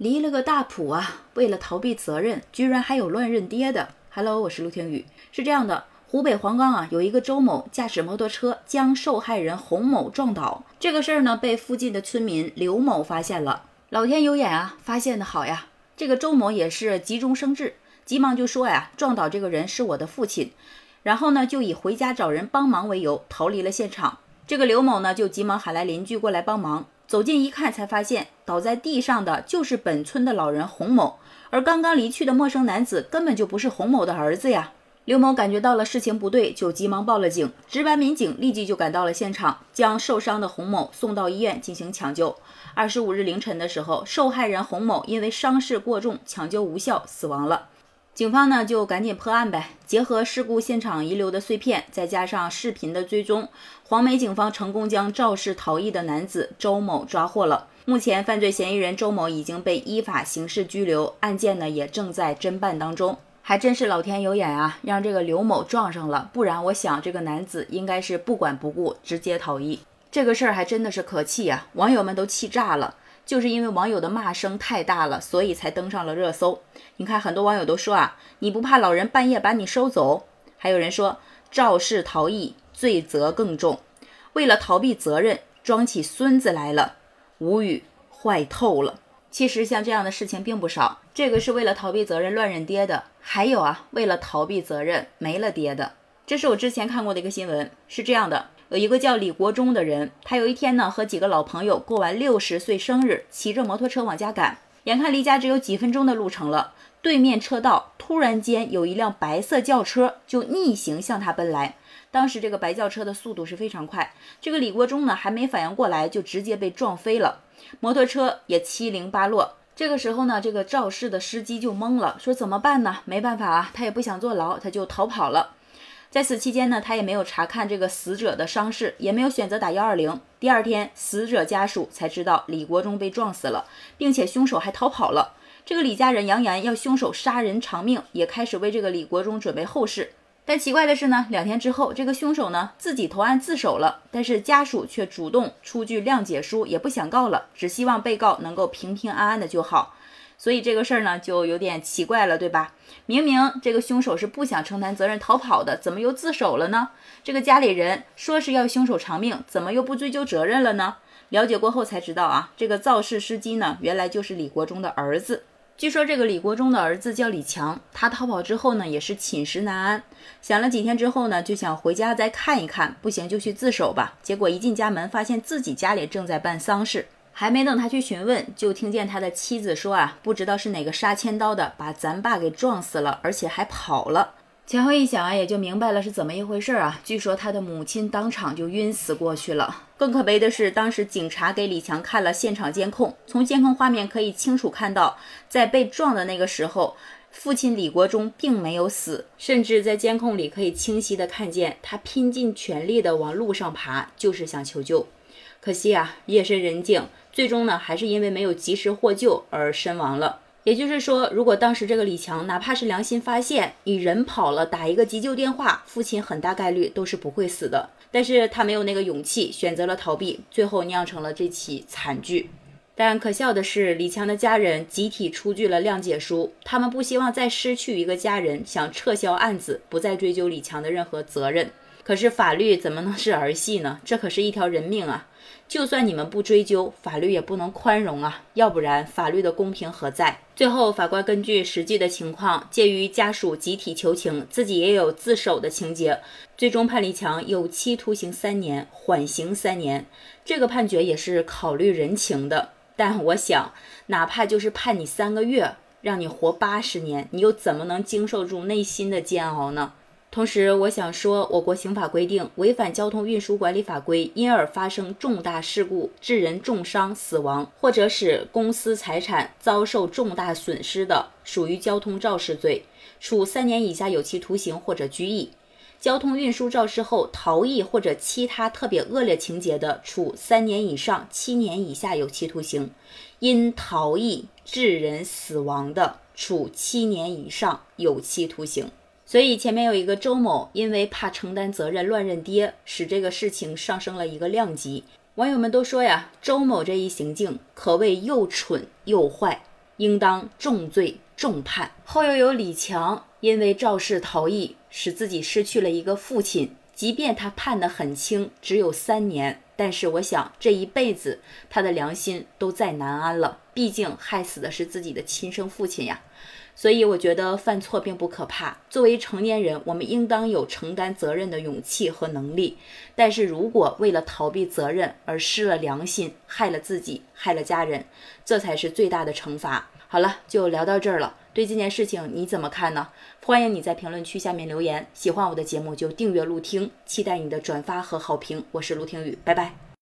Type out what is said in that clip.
离了个大谱啊！为了逃避责任，居然还有乱认爹的。Hello，我是陆天宇。是这样的，湖北黄冈啊，有一个周某驾驶摩托车将受害人洪某撞倒，这个事儿呢，被附近的村民刘某发现了。老天有眼啊，发现的好呀！这个周某也是急中生智，急忙就说呀，撞倒这个人是我的父亲，然后呢，就以回家找人帮忙为由逃离了现场。这个刘某呢，就急忙喊来邻居过来帮忙。走近一看，才发现倒在地上的就是本村的老人洪某，而刚刚离去的陌生男子根本就不是洪某的儿子呀。刘某感觉到了事情不对，就急忙报了警。值班民警立即就赶到了现场，将受伤的洪某送到医院进行抢救。二十五日凌晨的时候，受害人洪某因为伤势过重，抢救无效死亡了。警方呢就赶紧破案呗，结合事故现场遗留的碎片，再加上视频的追踪，黄梅警方成功将肇事逃逸的男子周某抓获了。目前，犯罪嫌疑人周某已经被依法刑事拘留，案件呢也正在侦办当中。还真是老天有眼啊，让这个刘某撞上了，不然我想这个男子应该是不管不顾，直接逃逸。这个事儿还真的是可气呀，网友们都气炸了。就是因为网友的骂声太大了，所以才登上了热搜。你看，很多网友都说啊，你不怕老人半夜把你收走？还有人说肇事逃逸，罪责更重，为了逃避责任，装起孙子来了，无语，坏透了。其实像这样的事情并不少，这个是为了逃避责任乱认爹的，还有啊，为了逃避责任没了爹的。这是我之前看过的一个新闻，是这样的。有一个叫李国忠的人，他有一天呢和几个老朋友过完六十岁生日，骑着摩托车往家赶。眼看离家只有几分钟的路程了，对面车道突然间有一辆白色轿车就逆行向他奔来。当时这个白轿车的速度是非常快，这个李国忠呢还没反应过来，就直接被撞飞了，摩托车也七零八落。这个时候呢，这个肇事的司机就懵了，说怎么办呢？没办法啊，他也不想坐牢，他就逃跑了。在此期间呢，他也没有查看这个死者的伤势，也没有选择打幺二零。第二天，死者家属才知道李国忠被撞死了，并且凶手还逃跑了。这个李家人扬言要凶手杀人偿命，也开始为这个李国忠准备后事。但奇怪的是呢，两天之后，这个凶手呢自己投案自首了，但是家属却主动出具谅解书，也不想告了，只希望被告能够平平安安的就好。所以这个事儿呢，就有点奇怪了，对吧？明明这个凶手是不想承担责任逃跑的，怎么又自首了呢？这个家里人说是要凶手偿命，怎么又不追究责任了呢？了解过后才知道啊，这个肇事司机呢，原来就是李国忠的儿子。据说这个李国忠的儿子叫李强，他逃跑之后呢，也是寝食难安，想了几天之后呢，就想回家再看一看，不行就去自首吧。结果一进家门，发现自己家里正在办丧事。还没等他去询问，就听见他的妻子说：“啊，不知道是哪个杀千刀的，把咱爸给撞死了，而且还跑了。”前后一想啊，也就明白了是怎么一回事儿啊。据说他的母亲当场就晕死过去了。更可悲的是，当时警察给李强看了现场监控，从监控画面可以清楚看到，在被撞的那个时候，父亲李国忠并没有死，甚至在监控里可以清晰的看见他拼尽全力的往路上爬，就是想求救。可惜啊，夜深人静。最终呢，还是因为没有及时获救而身亡了。也就是说，如果当时这个李强哪怕是良心发现，你人跑了，打一个急救电话，父亲很大概率都是不会死的。但是他没有那个勇气，选择了逃避，最后酿成了这起惨剧。但可笑的是，李强的家人集体出具了谅解书，他们不希望再失去一个家人，想撤销案子，不再追究李强的任何责任。可是法律怎么能是儿戏呢？这可是一条人命啊！就算你们不追究，法律也不能宽容啊！要不然法律的公平何在？最后，法官根据实际的情况，介于家属集体求情，自己也有自首的情节，最终判李强有期徒刑三年，缓刑三年。这个判决也是考虑人情的。但我想，哪怕就是判你三个月，让你活八十年，你又怎么能经受住内心的煎熬呢？同时，我想说，我国刑法规定，违反交通运输管理法规，因而发生重大事故致人重伤、死亡，或者使公司财产遭受重大损失的，属于交通肇事罪，处三年以下有期徒刑或者拘役；交通运输肇事后逃逸或者其他特别恶劣情节的，处三年以上七年以下有期徒刑；因逃逸致人死亡的，处七年以上有期徒刑。所以前面有一个周某，因为怕承担责任乱认爹，使这个事情上升了一个量级。网友们都说呀，周某这一行径可谓又蠢又坏。应当重罪重判。后又有李强，因为肇事逃逸，使自己失去了一个父亲。即便他判得很轻，只有三年，但是我想这一辈子他的良心都再难安了。毕竟害死的是自己的亲生父亲呀。所以我觉得犯错并不可怕。作为成年人，我们应当有承担责任的勇气和能力。但是如果为了逃避责任而失了良心，害了自己，害了家人，这才是最大的惩罚。好了，就聊到这儿了。对这件事情你怎么看呢？欢迎你在评论区下面留言。喜欢我的节目就订阅陆听，期待你的转发和好评。我是陆听雨，拜拜。